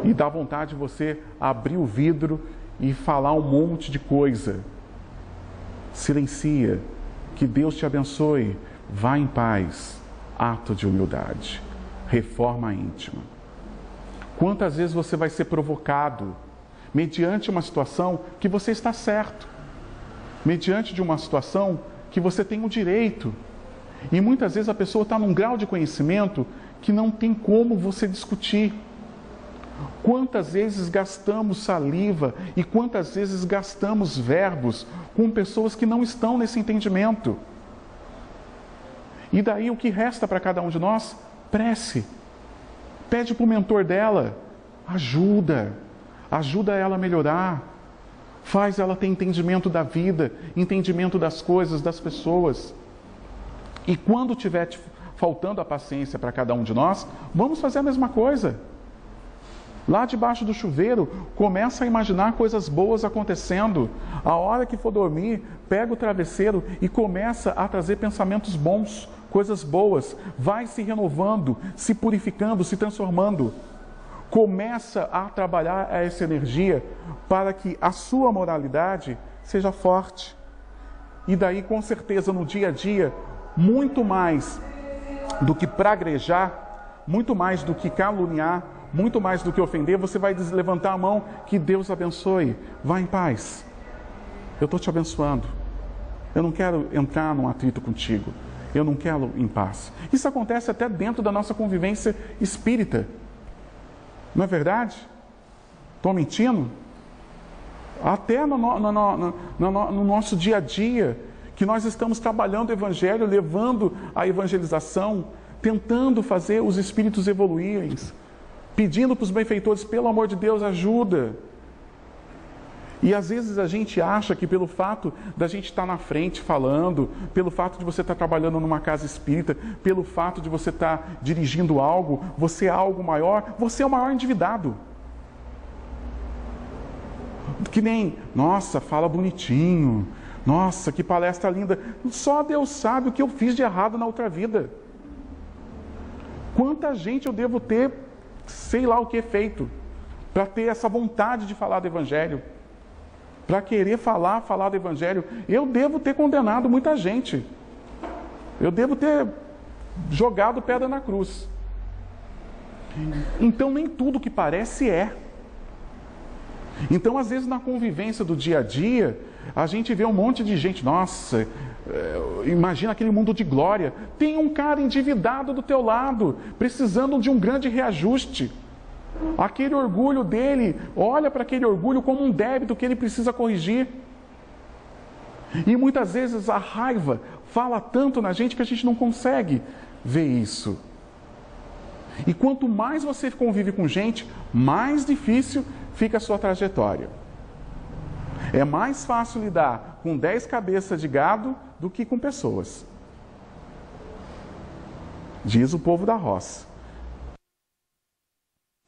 e dá vontade de você abrir o vidro e falar um monte de coisa silencia. Que Deus te abençoe. Vá em paz. Ato de humildade. Reforma íntima. Quantas vezes você vai ser provocado mediante uma situação que você está certo, mediante de uma situação que você tem o direito. E muitas vezes a pessoa está num grau de conhecimento que não tem como você discutir. Quantas vezes gastamos saliva e quantas vezes gastamos verbos com pessoas que não estão nesse entendimento? E daí o que resta para cada um de nós? Prece. Pede para o mentor dela, ajuda, ajuda ela a melhorar, faz ela ter entendimento da vida, entendimento das coisas, das pessoas. E quando tiver faltando a paciência para cada um de nós, vamos fazer a mesma coisa. Lá debaixo do chuveiro, começa a imaginar coisas boas acontecendo. A hora que for dormir, pega o travesseiro e começa a trazer pensamentos bons, coisas boas. Vai se renovando, se purificando, se transformando. Começa a trabalhar essa energia para que a sua moralidade seja forte. E daí, com certeza, no dia a dia, muito mais do que praguejar, muito mais do que caluniar, muito mais do que ofender, você vai levantar a mão, que Deus abençoe. Vá em paz. Eu estou te abençoando. Eu não quero entrar num atrito contigo. Eu não quero em paz. Isso acontece até dentro da nossa convivência espírita. Não é verdade? Estou mentindo? Até no, no, no, no, nosso dia a dia, que nós estamos trabalhando o Evangelho, levando a evangelização, tentando fazer os espíritos evoluírem, pedindo para os benfeitores, pelo amor de Deus, ajuda. E às vezes a gente acha que pelo fato da gente estar na frente falando, pelo fato de você estar trabalhando numa casa espírita, pelo fato de você estar dirigindo algo, você é algo maior, você é o maior endividado. Que nem, nossa, fala bonitinho, nossa, que palestra linda. Só Deus sabe o que eu fiz de errado na outra vida. Quanta gente eu devo ter sei lá o que é feito, para ter essa vontade de falar do Evangelho, para querer falar, falar do Evangelho. Eu devo ter condenado muita gente, eu devo ter jogado pedra na cruz. Então, nem tudo que parece é. Então, às vezes, na convivência do dia a dia, a gente vê um monte de gente, nossa, é, imagina aquele mundo de glória. Tem um cara endividado do teu lado, precisando de um grande reajuste. Aquele orgulho dele, olha para aquele orgulho como um débito que ele precisa corrigir. E muitas vezes a raiva fala tanto na gente que a gente não consegue ver isso. E quanto mais você convive com gente, mais difícil fica a sua trajetória. É mais fácil lidar com 10 cabeças de gado do que com pessoas. Diz o povo da roça.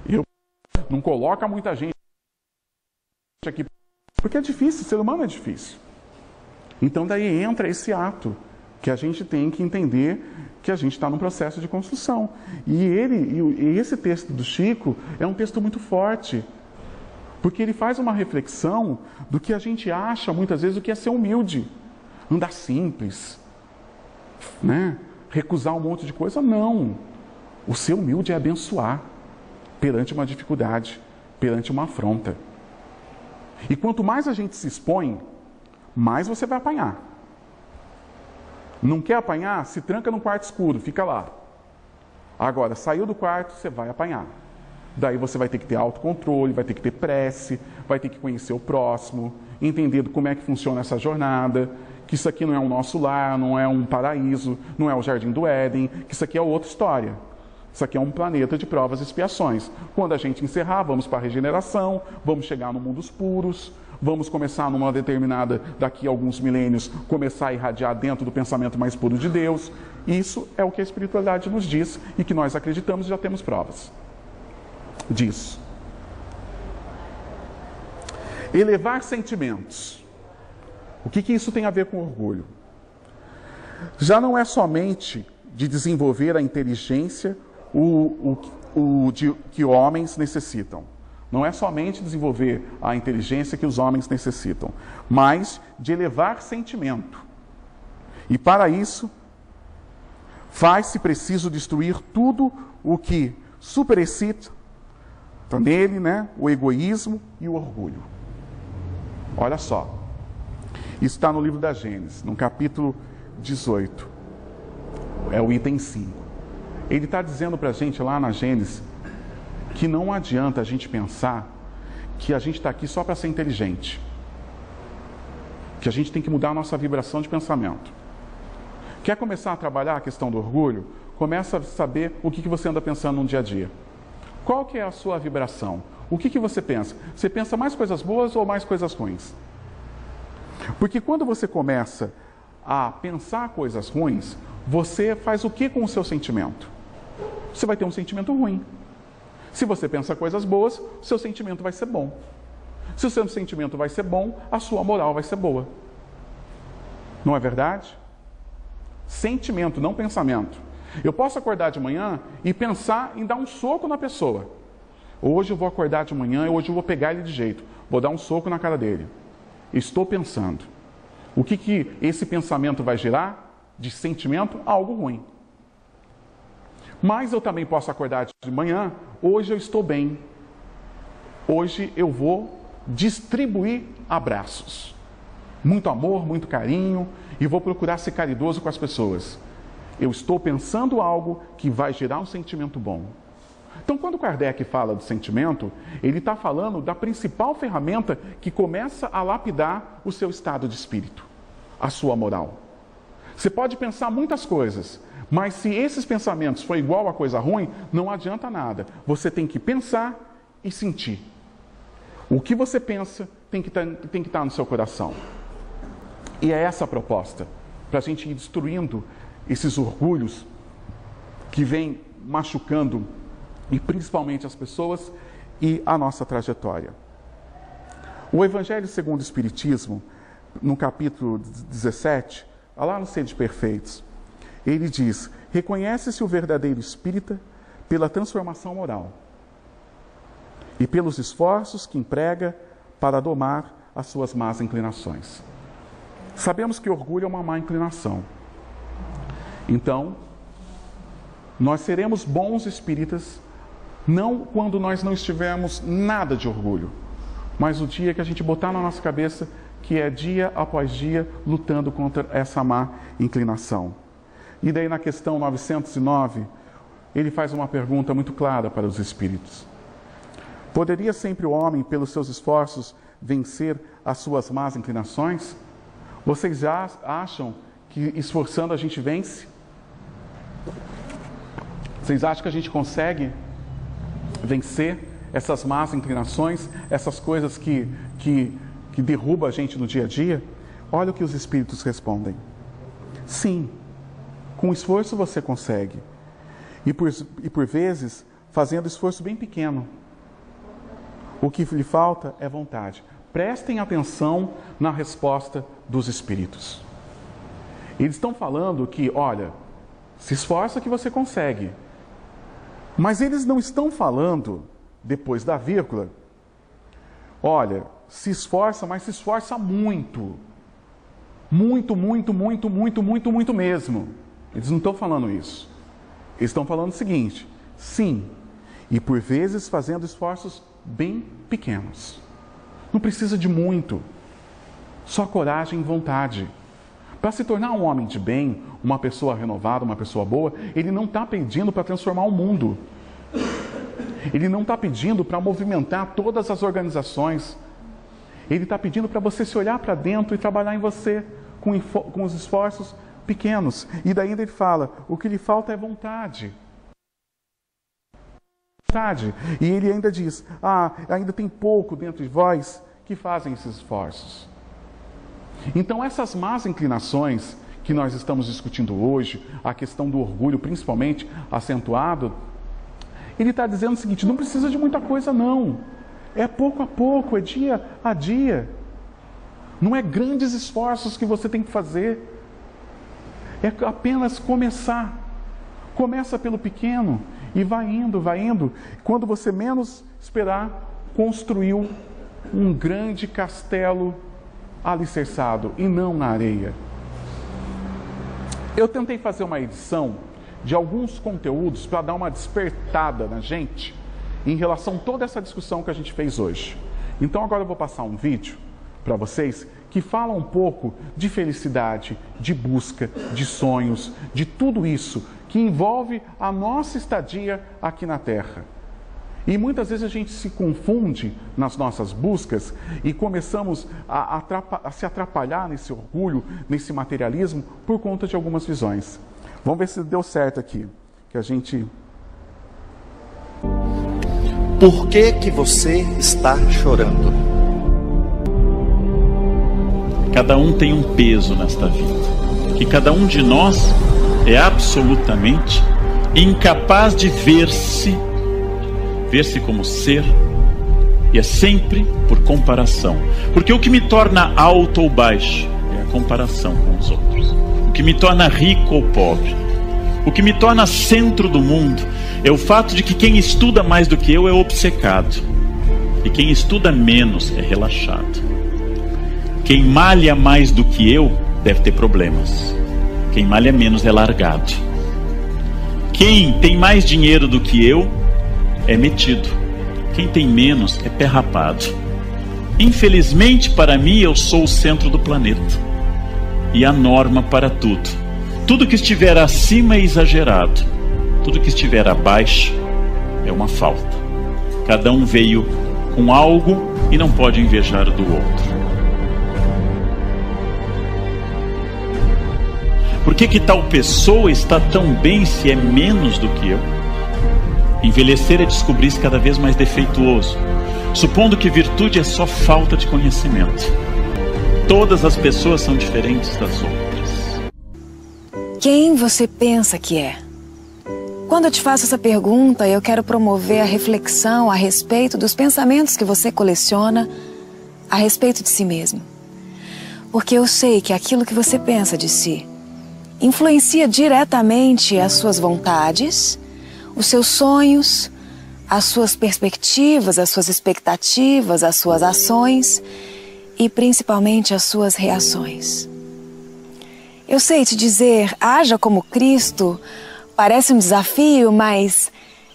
Eu não coloca muita gente aqui porque é difícil, ser humano é difícil. Então daí entra esse ato que a gente tem que entender que a gente está num processo de construção. E ele, e esse texto do Chico é um texto muito forte, porque ele faz uma reflexão do que a gente acha muitas vezes o que é ser humilde, andar simples, né? recusar um monte de coisa. Não. O ser humilde é abençoar perante uma dificuldade, perante uma afronta. E quanto mais a gente se expõe, mais você vai apanhar. Não quer apanhar? Se tranca num quarto escuro, fica lá. Agora, saiu do quarto, você vai apanhar. Daí você vai ter que ter autocontrole, vai ter que ter prece, vai ter que conhecer o próximo, entender como é que funciona essa jornada, que isso aqui não é o nosso lar, não é um paraíso, não é o jardim do Éden, que isso aqui é outra história. Isso aqui é um planeta de provas e expiações. Quando a gente encerrar, vamos para a regeneração, vamos chegar no mundo dos puros, vamos começar numa determinada, daqui a alguns milênios, começar a irradiar dentro do pensamento mais puro de Deus. Isso é o que a espiritualidade nos diz e que nós acreditamos e já temos provas disso. Elevar sentimentos. O que, que isso tem a ver com orgulho? Já não é somente de desenvolver a inteligência o, o, o de, que homens necessitam, Não é somente desenvolver a inteligência que os homens necessitam, mas de elevar sentimento. E para isso, faz-se preciso destruir tudo o que superexcita nele né, o egoísmo e o orgulho. Olha só, isso está no livro da Gênesis, no capítulo 18, é o item 5. Ele está dizendo para a gente lá na Gênesis que não adianta a gente pensar que a gente está aqui só para ser inteligente. Que a gente tem que mudar a nossa vibração de pensamento. Quer começar a trabalhar a questão do orgulho? Começa a saber o que, que você anda pensando no dia a dia. Qual que é a sua vibração? O que, que você pensa? Você pensa mais coisas boas ou mais coisas ruins? Porque quando você começa a pensar coisas ruins, você faz o que com o seu sentimento? Você vai ter um sentimento ruim. Se você pensa coisas boas, seu sentimento vai ser bom. Se o seu sentimento vai ser bom, a sua moral vai ser boa. Não é verdade? Sentimento, não pensamento. Eu posso acordar de manhã e pensar em dar um soco na pessoa. Hoje eu vou acordar de manhã hoje eu vou pegar ele de jeito. Vou dar um soco na cara dele. Estou pensando. O que, que esse pensamento vai gerar? De sentimento, algo ruim. Mas eu também posso acordar de manhã, hoje eu estou bem. Hoje eu vou distribuir abraços. Muito amor, muito carinho e vou procurar ser caridoso com as pessoas. Eu estou pensando algo que vai gerar um sentimento bom. Então, quando Kardec fala do sentimento, ele está falando da principal ferramenta que começa a lapidar o seu estado de espírito, a sua moral. Você pode pensar muitas coisas, mas se esses pensamentos for igual a coisa ruim, não adianta nada. Você tem que pensar e sentir. O que você pensa tem que estar, tá, estar tá no seu coração. E é essa a proposta, para a gente ir destruindo esses orgulhos que vêm machucando, e principalmente as pessoas e a nossa trajetória. O Evangelho segundo o Espiritismo, no capítulo 17, lá no Sede Perfeitos, ele diz: reconhece-se o verdadeiro espírita pela transformação moral e pelos esforços que emprega para domar as suas más inclinações. Sabemos que orgulho é uma má inclinação. Então, nós seremos bons espíritas não quando nós não estivermos nada de orgulho, mas o dia que a gente botar na nossa cabeça que é dia após dia lutando contra essa má inclinação. E daí na questão 909, ele faz uma pergunta muito clara para os espíritos. Poderia sempre o homem, pelos seus esforços, vencer as suas más inclinações? Vocês já acham que esforçando a gente vence? Vocês acham que a gente consegue vencer essas más inclinações, essas coisas que, que, que derrubam a gente no dia a dia? Olha o que os espíritos respondem. Sim, com esforço você consegue. E por, e por vezes, fazendo esforço bem pequeno. O que lhe falta é vontade. Prestem atenção na resposta dos espíritos. Eles estão falando que, olha, se esforça que você consegue. Mas eles não estão falando, depois da vírgula, olha, se esforça, mas se esforça muito. Muito, muito, muito, muito, muito, muito mesmo. Eles não estão falando isso. Eles estão falando o seguinte: sim, e por vezes fazendo esforços bem pequenos. Não precisa de muito, só coragem e vontade. Para se tornar um homem de bem, uma pessoa renovada, uma pessoa boa, ele não está pedindo para transformar o mundo. Ele não está pedindo para movimentar todas as organizações. Ele está pedindo para você se olhar para dentro e trabalhar em você com, com os esforços pequenos. E daí ele fala: o que lhe falta é vontade. Vontade. E ele ainda diz: ah, ainda tem pouco dentro de vós que fazem esses esforços. Então, essas más inclinações que nós estamos discutindo hoje, a questão do orgulho principalmente acentuado, ele está dizendo o seguinte: não precisa de muita coisa, não. É pouco a pouco, é dia a dia. Não é grandes esforços que você tem que fazer. É apenas começar. Começa pelo pequeno e vai indo, vai indo. Quando você menos esperar, construiu um grande castelo alicerçado e não na areia. Eu tentei fazer uma edição de alguns conteúdos para dar uma despertada na gente em relação a toda essa discussão que a gente fez hoje. Então agora eu vou passar um vídeo para vocês que fala um pouco de felicidade, de busca, de sonhos, de tudo isso que envolve a nossa estadia aqui na Terra. E muitas vezes a gente se confunde nas nossas buscas e começamos a, a, se atrapalhar nesse orgulho, nesse materialismo, por conta de algumas visões. Vamos ver se deu certo aqui. Que a gente. Por que, que você está chorando? Cada um tem um peso nesta vida. Que cada um de nós é absolutamente incapaz de ver-se ver-se como ser, e é sempre por comparação. Porque o que me torna alto ou baixo é a comparação com os outros. O que me torna rico ou pobre. O que me torna centro do mundo é o fato de que quem estuda mais do que eu é obcecado. E quem estuda menos é relaxado. Quem malha mais do que eu deve ter problemas. Quem malha menos é largado. Quem tem mais dinheiro do que eu é metido. Quem tem menos é pé rapado. Infelizmente para mim, eu sou o centro do planeta e a norma para tudo. Tudo que estiver acima é exagerado, tudo que estiver abaixo é uma falta. Cada um veio com algo e não pode invejar do outro. Por que, que tal pessoa está tão bem se é menos do que eu? Envelhecer é descobrir-se cada vez mais defeituoso, supondo que virtude é só falta de conhecimento. Todas as pessoas são diferentes das outras. Quem você pensa que é? Quando eu te faço essa pergunta, eu quero promover a reflexão a respeito dos pensamentos que você coleciona a respeito de si mesmo. Porque eu sei que aquilo que você pensa de si influencia diretamente as suas vontades os seus sonhos, as suas perspectivas, as suas expectativas, as suas ações e principalmente as suas reações. Eu sei te dizer, haja como Cristo, parece um desafio, mas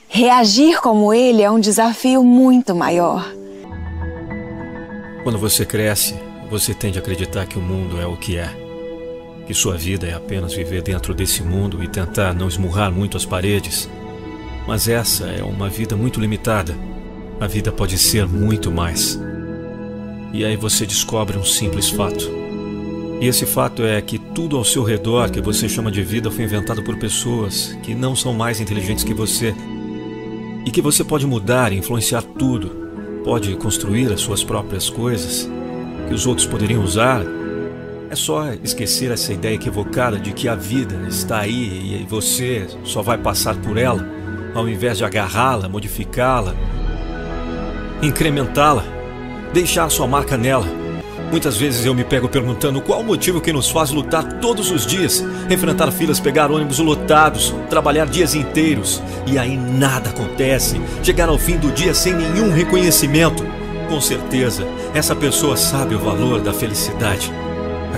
reagir como Ele é um desafio muito maior. Quando você cresce, você tende a acreditar que o mundo é o que é. Que sua vida é apenas viver dentro desse mundo e tentar não esmurrar muito as paredes mas essa é uma vida muito limitada. A vida pode ser muito mais. E aí você descobre um simples fato. E esse fato é que tudo ao seu redor que você chama de vida foi inventado por pessoas que não são mais inteligentes que você. E que você pode mudar e influenciar tudo. Pode construir as suas próprias coisas que os outros poderiam usar. É só esquecer essa ideia equivocada de que a vida está aí e você só vai passar por ela ao invés de agarrá-la, modificá-la, incrementá-la, deixar sua marca nela. Muitas vezes eu me pego perguntando qual o motivo que nos faz lutar todos os dias, enfrentar filas, pegar ônibus lotados, trabalhar dias inteiros e aí nada acontece, chegar ao fim do dia sem nenhum reconhecimento. Com certeza, essa pessoa sabe o valor da felicidade,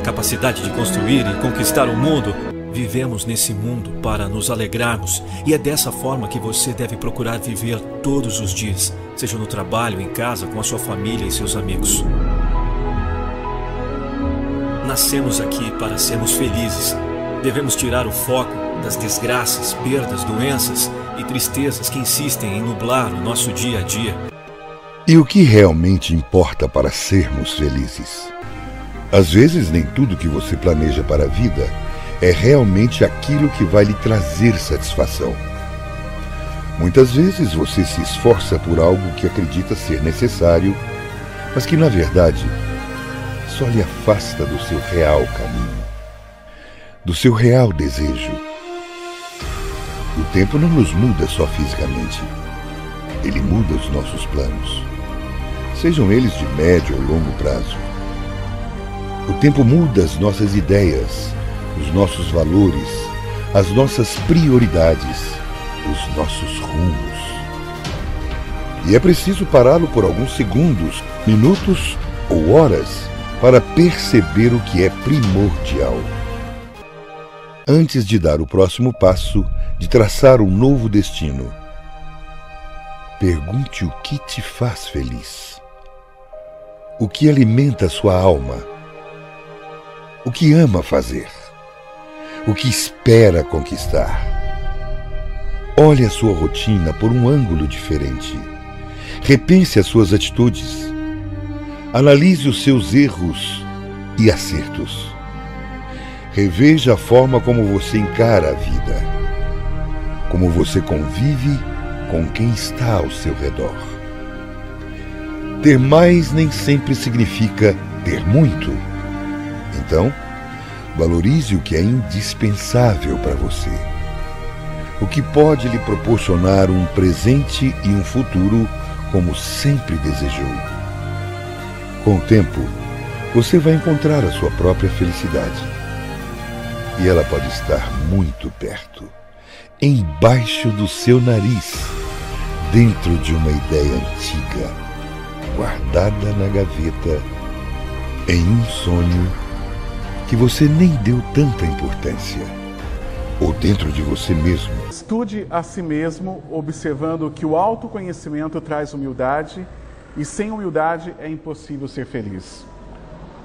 capacidade de construir e conquistar o mundo Vivemos nesse mundo para nos alegrarmos e é dessa forma que você deve procurar viver todos os dias, seja no trabalho, em casa, com a sua família e seus amigos. Nascemos aqui para sermos felizes. Devemos tirar o foco das desgraças, perdas, doenças e tristezas que insistem em nublar o nosso dia a dia. E o que realmente importa para sermos felizes? Às vezes, nem tudo que você planeja para a vida é realmente aquilo que vai lhe trazer satisfação. Muitas vezes você se esforça por algo que acredita ser necessário, mas que na verdade só lhe afasta do seu real caminho, do seu real desejo. O tempo não nos muda só fisicamente, ele muda os nossos planos, sejam eles de médio ou longo prazo. O tempo muda as nossas ideias, os nossos valores, as nossas prioridades, os nossos rumos. E é preciso pará-lo por alguns segundos, minutos ou horas para perceber o que é primordial. Antes de dar o próximo passo, de traçar um novo destino, pergunte o que te faz feliz. O que alimenta sua alma? O que ama fazer? O que espera conquistar? Olhe a sua rotina por um ângulo diferente. Repense as suas atitudes. Analise os seus erros e acertos. Reveja a forma como você encara a vida, como você convive com quem está ao seu redor. Ter mais nem sempre significa ter muito. Então, valorize o que é indispensável para você. O que pode lhe proporcionar um presente e um futuro como sempre desejou. Com o tempo, você vai encontrar a sua própria felicidade. E ela pode estar muito perto, embaixo do seu nariz, dentro de uma ideia antiga, guardada na gaveta, em um sonho que você nem deu tanta importância, ou dentro de você mesmo. Estude a si mesmo, observando que o autoconhecimento traz humildade e sem humildade é impossível ser feliz.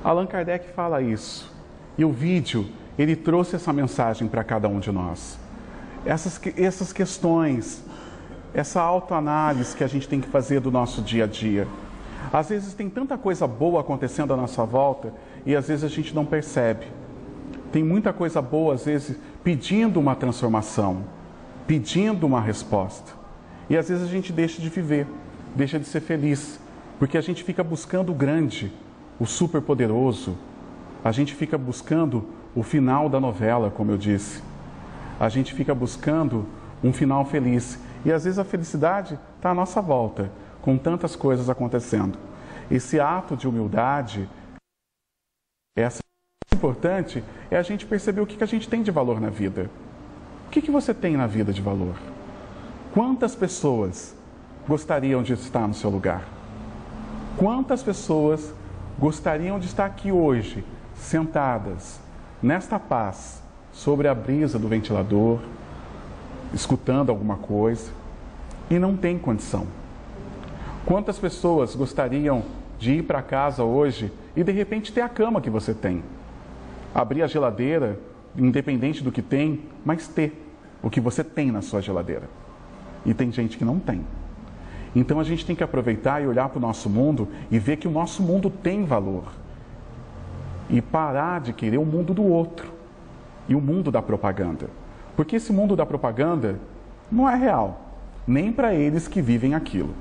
Allan Kardec fala isso. E o vídeo, ele trouxe essa mensagem para cada um de nós. Essas, essas questões, essa autoanálise que a gente tem que fazer do nosso dia a dia. Às vezes tem tanta coisa boa acontecendo à nossa volta e às vezes a gente não percebe. Tem muita coisa boa, às vezes, pedindo uma transformação, pedindo uma resposta. E às vezes a gente deixa de viver, deixa de ser feliz, porque a gente fica buscando o grande, o superpoderoso. A gente fica buscando o final da novela, como eu disse. A gente fica buscando um final feliz. E às vezes a felicidade está à nossa volta, com tantas coisas acontecendo. Esse ato de humildade, essa importante é a gente perceber o que, que a gente tem de valor na vida. O que, que você tem na vida de valor? Quantas pessoas gostariam de estar no seu lugar? Quantas pessoas gostariam de estar aqui hoje, sentadas, nesta paz, sobre a brisa do ventilador, escutando alguma coisa, e não tem condição? Quantas pessoas gostariam de ir para casa hoje e de repente ter a cama que você tem? Abrir a geladeira, independente do que tem, mas ter o que você tem na sua geladeira. E tem gente que não tem. Então a gente tem que aproveitar e olhar para o nosso mundo e ver que o nosso mundo tem valor. E parar de querer o mundo do outro e o mundo da propaganda. Porque esse mundo da propaganda não é real, nem para eles que vivem aquilo.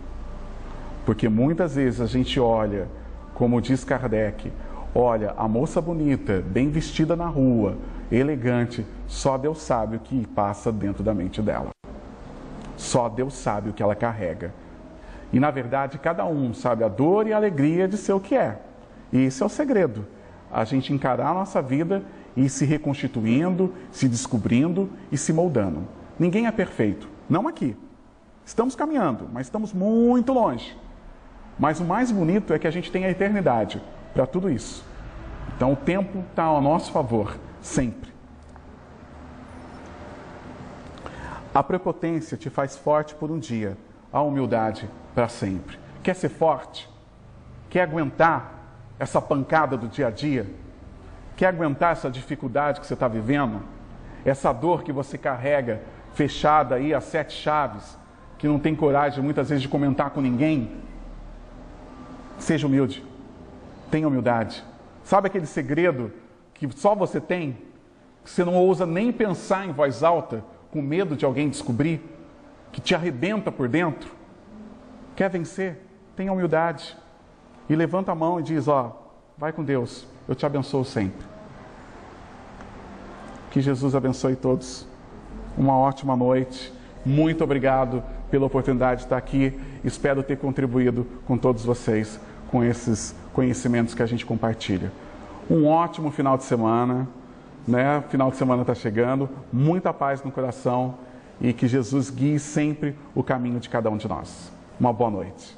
Porque muitas vezes a gente olha, como diz Kardec, olha, a moça bonita, bem vestida na rua, elegante, só Deus sabe o que passa dentro da mente dela. Só Deus sabe o que ela carrega. E na verdade, cada um sabe a dor e a alegria de ser o que é. E esse é o segredo. A gente encarar a nossa vida e se reconstituindo, se descobrindo e se moldando. Ninguém é perfeito, não aqui. Estamos caminhando, mas estamos muito longe. Mas o mais bonito é que a gente tem a eternidade para tudo isso. Então o tempo está ao nosso favor, sempre. A prepotência te faz forte por um dia, a humildade para sempre. Quer ser forte? Quer aguentar essa pancada do dia a dia? Quer aguentar essa dificuldade que você está vivendo? Essa dor que você carrega fechada aí a sete chaves, que não tem coragem muitas vezes de comentar com ninguém? Seja humilde. Tenha humildade. Sabe aquele segredo que só você tem? Que você não ousa nem pensar em voz alta, com medo de alguém descobrir? Que te arrebenta por dentro? Quer vencer? Tenha humildade. E levanta a mão e diz: Ó, vai com Deus, eu te abençoo sempre. Que Jesus abençoe todos. Uma ótima noite. Muito obrigado pela oportunidade de estar aqui. Espero ter contribuído com todos vocês com esses conhecimentos que a gente compartilha. Um ótimo final de semana, né? Final de semana está chegando. Muita paz no coração e que Jesus guie sempre o caminho de cada um de nós. Uma boa noite.